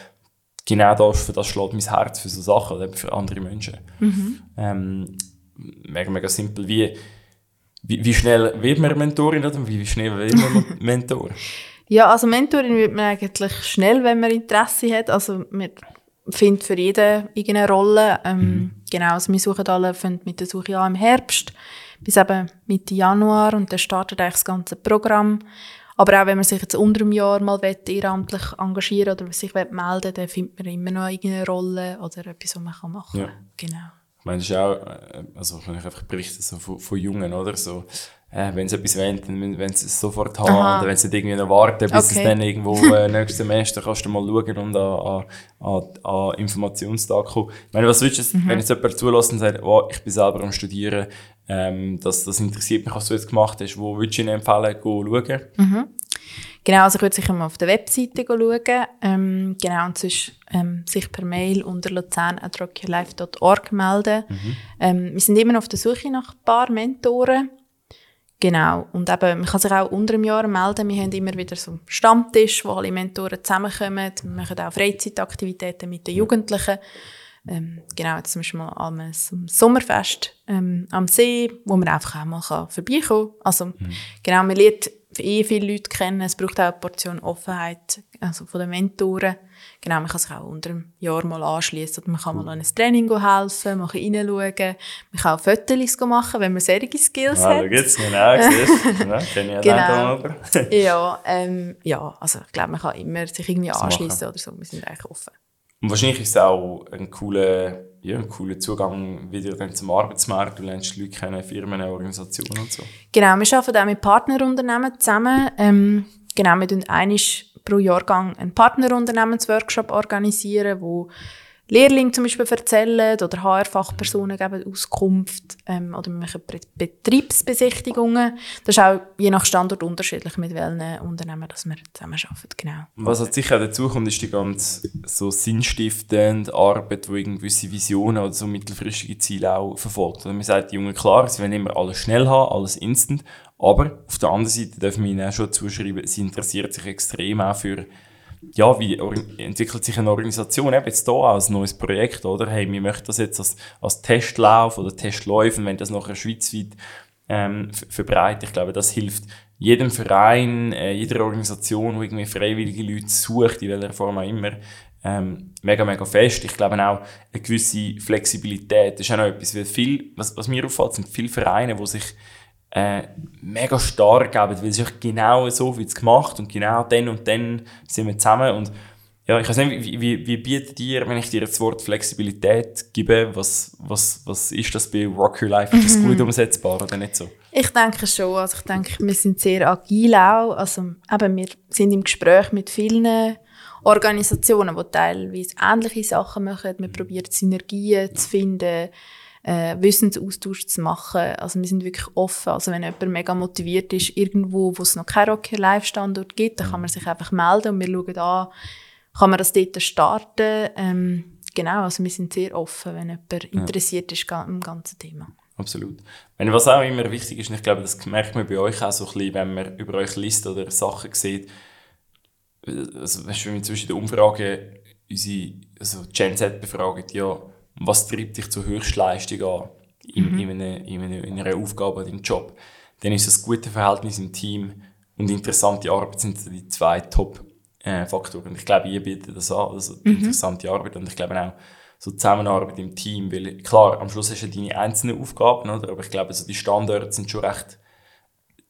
genau das, für das schlägt mein Herz für so Sachen, oder für andere Menschen. Mhm. Ähm, mega, mega simpel. Wie, wie, wie schnell wird man Mentorin oder wie schnell wird man Mentor? ja, also Mentorin wird man eigentlich schnell, wenn man Interesse hat. Also man findet für jeden irgendeine Rolle. Ähm, mhm. Genau, also wir suchen alle mit der Suche an im Herbst bis eben Mitte Januar und dann startet eigentlich das ganze Programm. Aber auch wenn man sich jetzt unter einem Jahr mal ehrenamtlich engagieren oder sich melden will, dann findet man immer noch irgendeine Rolle oder etwas, was man machen kann. Ja. Genau. Ich meine, das ist auch, äh, also wenn ich einfach berichte so von, von Jungen, oder? So, äh, wenn sie etwas wollen, dann wenn sie es sofort haben, Aha. oder wenn sie irgendwie noch warten, bis okay. es dann irgendwo äh, nächstes Semester kannst du mal schauen und an, an, an Informationstag kommen. Ich meine, was willst du, mhm. wenn jetzt jemand zulässt und sagt, oh, ich bin selber am Studieren, ähm, das, das interessiert mich, was du jetzt gemacht hast, wo würdest du ihnen empfehlen, go schauen? Mhm. Genau, also ich würde sicher mal auf der Webseite schauen. Ähm, genau, und sonst ähm, sich per Mail unter luzern.rockylife.org melden. Mhm. Ähm, wir sind immer auf der Suche nach ein paar Mentoren. Genau, und eben, man kann sich auch unter einem Jahr melden. Wir haben immer wieder so einen Stammtisch, wo alle Mentoren zusammenkommen. Wir machen auch Freizeitaktivitäten mit den Jugendlichen. Ähm, genau, jetzt zum Beispiel mal am Sommerfest ähm, am See, wo man einfach auch mal vorbeikommen kann. Also, mhm. genau, man lernt eh viele Leute kennen. Es braucht auch eine Portion Offenheit also von den Mentoren. Genau, man kann sich auch unter einem Jahr mal anschließen. Man kann mal an ein Training helfen, mal reinschauen. Man kann auch Fotos machen, wenn man solche Skills ah, hat. Ja, gibt's genau. Kenne ich genau. ja, ähm, ja, also ich glaube, man kann immer sich irgendwie anschließen oder so. Wir sind eigentlich offen. Und wahrscheinlich ist es auch ein cooler, ja, ein cooler Zugang wieder dann zum Arbeitsmarkt. Du lernst Leute kennen, Firmen, Organisationen und so. Genau, wir arbeiten auch mit Partnerunternehmen zusammen. Ähm, genau, wir organisieren einmal pro Jahrgang einen Partnerunternehmensworkshop organisieren, wo Lehrlinge zum Beispiel erzählen oder HR-Fachpersonen geben Auskunft ähm, oder wir machen Betriebsbesichtigungen. Das ist auch je nach Standort unterschiedlich, mit welchen Unternehmen dass wir zusammenarbeiten. Genau. Was halt sicher dazu kommt, ist die ganz so sinnstiftende Arbeit, die gewisse Visionen oder so mittelfristige Ziele auch verfolgt. Also man sagt die Jungen klar, sie wollen immer alles schnell haben, alles instant, aber auf der anderen Seite dürfen wir ihnen auch schon zuschreiben, sie interessiert sich extrem auch für ja, wie entwickelt sich eine Organisation eben jetzt hier als neues Projekt, oder? Hey, wir möchten das jetzt als, als Testlauf oder Testläufe, und wenn das nachher schweizweit ähm, verbreitet, ich glaube, das hilft jedem Verein, äh, jeder Organisation, die irgendwie freiwillige Leute sucht, in welcher Form auch immer, ähm, mega, mega fest. Ich glaube auch eine gewisse Flexibilität. Ist auch noch etwas, weil viel, was, was mir auffällt, sind viele Vereine, die sich äh, mega stark geben, weil es ist genau so wie es gemacht und genau dann und dann sind wir zusammen und ja, ich weiß nicht, wie, wie, wie bietet dir, wenn ich dir das Wort Flexibilität gebe, was, was, was ist das bei Rock Your Life? Ist das gut mhm. umsetzbar oder nicht so? Ich denke schon. Also ich denke, wir sind sehr agil auch. Also eben, wir sind im Gespräch mit vielen Organisationen, die teilweise ähnliche Sachen machen. Wir probieren Synergien zu finden äh, Wissensaustausch zu machen. Also wir sind wirklich offen. Also wenn jemand mega motiviert ist, irgendwo, wo es noch keinen Rocker Live Standort gibt, dann kann man sich einfach melden und wir schauen an, kann man das dort starten. Ähm, genau, also wir sind sehr offen, wenn jemand interessiert ist am ganzen Thema. absolut. Wenn, was auch immer wichtig ist, und ich glaube, das merkt man bei euch auch so ein bisschen, wenn man über euch liest oder Sachen sieht, also, weißt du, wenn wir zwischen den Umfragen unsere also Gen Z befragen, ja, was treibt dich zur Höchstleistung an in, mhm. in, einer, in, einer, in einer Aufgabe oder im Job, dann ist das gute Verhältnis im Team und interessante Arbeit sind die zwei Top-Faktoren. Und ich glaube, ihr bietet das an, also mhm. interessante Arbeit und ich glaube auch, so Zusammenarbeit im Team, weil klar, am Schluss hast du deine einzelnen Aufgaben, oder? aber ich glaube, also die Standards sind schon recht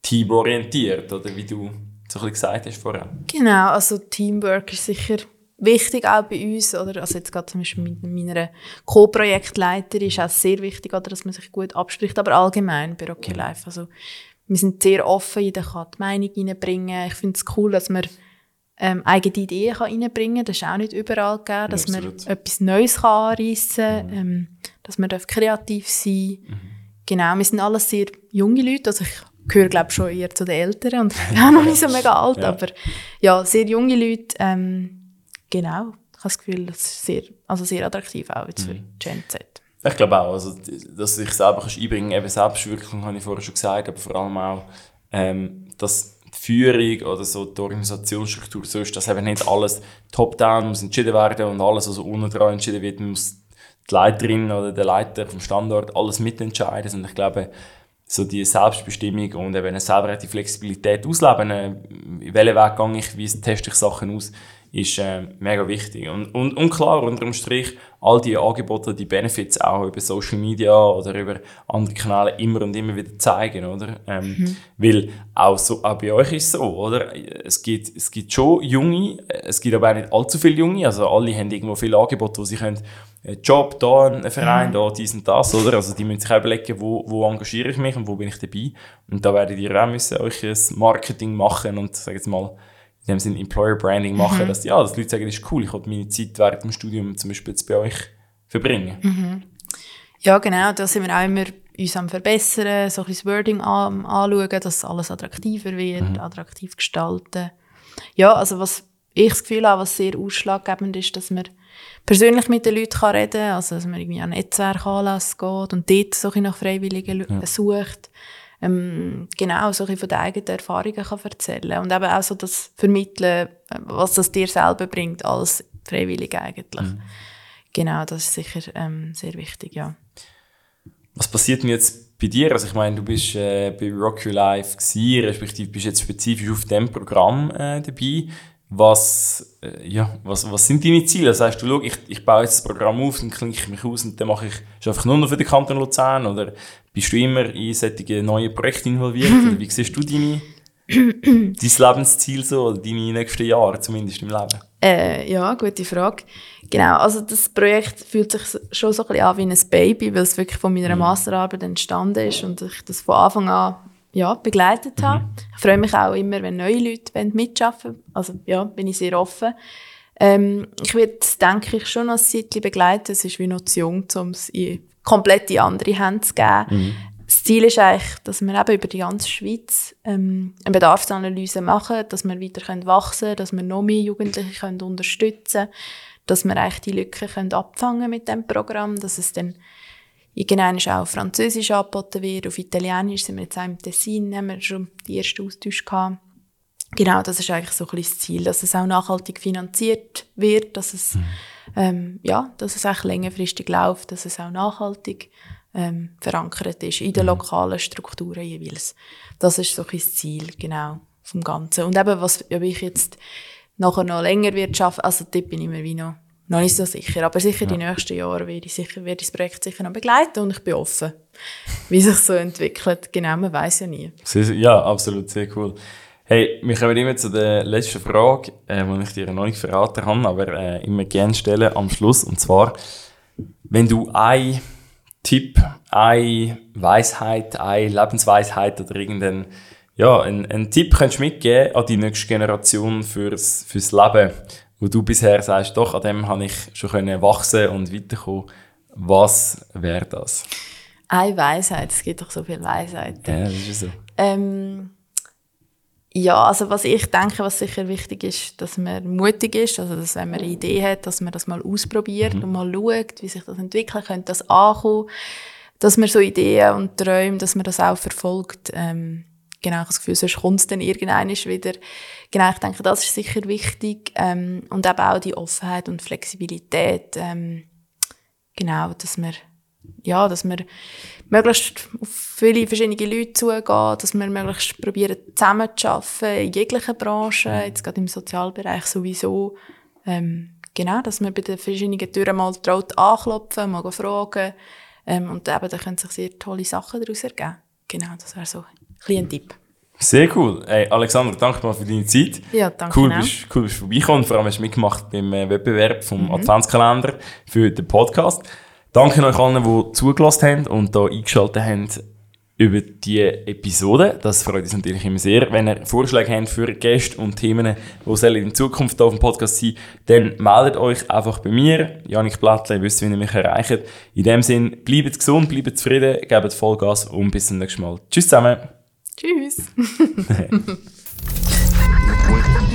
teamorientiert, oder wie du so ein bisschen gesagt hast vorher. Genau, also Teamwork ist sicher wichtig auch bei uns, oder? Also jetzt gerade zum Beispiel mit meiner Co-Projektleiterin ist auch sehr wichtig, oder, dass man sich gut abspricht, aber allgemein bei Rocky Life. Also wir sind sehr offen, jeder kann die Meinung reinbringen. Ich finde es cool, dass man ähm, eigene Ideen kann reinbringen kann. Das ist auch nicht überall gegeben, dass ja, man etwas Neues kann anreissen kann, mhm. ähm, dass man kreativ sein darf. Mhm. Genau, wir sind alles sehr junge Leute, also ich gehöre glaube schon eher zu den Älteren und auch noch nicht so mega alt, ja. aber ja, sehr junge Leute, ähm, genau, ich habe das Gefühl, das ist sehr, also sehr attraktiv auch jetzt für mhm. Gen Z. Ich glaube auch, also, dass du dich selber kannst einbringen kannst, eben Selbstwirkung habe ich vorher schon gesagt, aber vor allem auch, ähm, dass die Führung oder so die Organisationsstruktur so ist, dass eben nicht alles top-down muss entschieden werden und alles, was also unten dran entschieden wird, muss die Leiterin oder der Leiter vom Standort alles mitentscheiden. Und ich glaube, so die Selbstbestimmung und eben selber die Flexibilität ausleben, in welchen Weg gehe ich, wie teste ich Sachen aus, ist äh, mega wichtig. Und, und, und klar, unterm Strich, all die Angebote, die Benefits auch über Social Media oder über andere Kanäle immer und immer wieder zeigen, oder? Ähm, mhm. Weil auch, so, auch bei euch ist es so, oder? Es gibt, es gibt schon Junge, es gibt aber auch nicht allzu viele Junge, also alle haben irgendwo viele Angebote, wo sie können, einen Job, da ein Verein, mhm. da dies und das, oder? Also die müssen sich auch überlegen, wo, wo engagiere ich mich und wo bin ich dabei. Und da werdet ihr auch müssen euch ein Marketing machen und, sag jetzt mal, in dem Sinne Employer Branding machen, mhm. dass, ja, dass die Leute sagen, das ist cool, ich wollte meine Zeit während dem Studium zum Beispiel jetzt bei euch verbringen. Mhm. Ja, genau, da sind wir auch immer uns am verbessern, so ein bisschen das Wording an, anschauen, dass alles attraktiver wird, mhm. attraktiv gestalten. Ja, also was ich das Gefühl habe, was sehr ausschlaggebend ist, dass man persönlich mit den Leuten reden kann, also dass man irgendwie an Netzwerkanlässe geht und dort so nach Freiwilligen ja. sucht ähm, genau so ein von den eigenen Erfahrungen kann erzählen und eben auch so das Vermitteln, was das dir selber bringt als Freiwillig eigentlich. Mhm. Genau, das ist sicher ähm, sehr wichtig, ja. Was passiert denn jetzt bei dir? Also ich meine, du bist äh, bei Rock Your Life gewesen, respektive bist jetzt spezifisch auf dem Programm äh, dabei. Was, äh, ja, was, was sind deine Ziele? Heißt, du, schau, ich, ich baue jetzt das Programm auf, dann klinke ich mich aus und dann mache ich, ist einfach nur noch für den Kanton Luzern oder bist du immer in solche neue Projekte involviert? oder wie siehst du deine, dein Lebensziel so oder deine nächsten Jahre zumindest im Leben? Äh, ja, gute Frage. Genau, also das Projekt fühlt sich schon so ein bisschen an wie ein Baby, weil es wirklich von meiner mhm. Masterarbeit entstanden ist und ich das von Anfang an ja, begleitet mhm. habe. Ich freue mich auch immer, wenn neue Leute mitarbeiten wollen. Also ja, bin ich sehr offen. Ähm, ich werde, denke ich, schon als Zeit begleiten. Es ist wie noch zu jung, um es in komplett in andere Hände zu geben. Mhm. Das Ziel ist eigentlich, dass wir eben über die ganze Schweiz ähm, eine Bedarfsanalyse machen, dass wir weiter können wachsen können, dass wir noch mehr Jugendliche können unterstützen können, dass wir eigentlich die Lücken können abfangen mit dem Programm, dass es dann Irgendwann ist auch Französisch angeboten wird, auf Italienisch sind wir jetzt auch im Tessin, haben wir schon die ersten Austausch gehabt. Genau, das ist eigentlich so ein bisschen das Ziel, dass es auch nachhaltig finanziert wird, dass es, mhm. ähm, ja, dass es auch längerfristig läuft, dass es auch nachhaltig ähm, verankert ist in den mhm. lokalen Strukturen jeweils. Das ist so ein bisschen das Ziel, genau, vom Ganzen. Und eben, was, ob ich jetzt nachher noch länger wird schaffen, also dort bin ich mir wie noch noch nicht so sicher. Aber sicher ja. die nächsten Jahre werde ich, sicher, werde ich das Projekt sicher noch begleiten und ich bin offen, wie sich so entwickelt. Genau, man weiß ja nie. Ja, absolut, sehr cool. Hey, wir kommen immer zu der letzten Frage, äh, die ich dir noch nicht verraten habe, aber äh, immer gerne stellen am Schluss. Und zwar, wenn du ein Tipp, eine Weisheit, eine Lebensweisheit oder irgendeinen ja, einen, einen Tipp könntest mitgeben an die nächste Generation fürs, fürs Leben wo du bisher sagst, doch, an dem habe ich schon können wachsen und weiterkommen. Was wäre das? Eine Weisheit, es gibt doch so viele Weisheiten. Ja, das ist so. Ähm, ja, also was ich denke, was sicher wichtig ist, dass man mutig ist, also dass wenn man eine Idee hat, dass man das mal ausprobiert mhm. und mal schaut, wie sich das entwickelt, könnte das ankommen. dass man so Ideen und Träume, dass man das auch verfolgt. Ähm, genau, das Gefühl, sonst kommt es dann irgendwann wieder. Genau, ich denke, das ist sicher wichtig. Ähm, und eben auch die Offenheit und Flexibilität. Ähm, genau, dass man, ja, dass man möglichst auf viele verschiedene Leute zugehen, dass wir möglichst probieren, zusammen zu arbeiten, in jeglichen Branchen, jetzt gerade im Sozialbereich sowieso. Ähm, genau, dass man bei den verschiedenen Türen mal traut anklopfen, mal fragen. Ähm, und eben, da können sich sehr tolle Sachen daraus ergeben. Genau, das wäre so ein Tipp. Sehr cool. Hey, Alexander, danke mal für deine Zeit. Ja, danke Cool, bist, cool bist vorbeigekommen. Vor allem hast du mitgemacht beim äh, Wettbewerb vom mhm. Adventskalender für den Podcast. Danke euch allen, die zugelassen haben und hier eingeschaltet haben über die Episode. Das freut uns natürlich immer sehr. Wenn ihr Vorschläge habt für Gäste und Themen, die in Zukunft auf dem Podcast sein dann meldet euch einfach bei mir. Janik Blattle, ihr wisst, wie ihr mich erreicht. In dem Sinne, bleibt gesund, bleibt zufrieden, gebt Vollgas und bis zum nächsten Mal. Tschüss zusammen. Tschüss.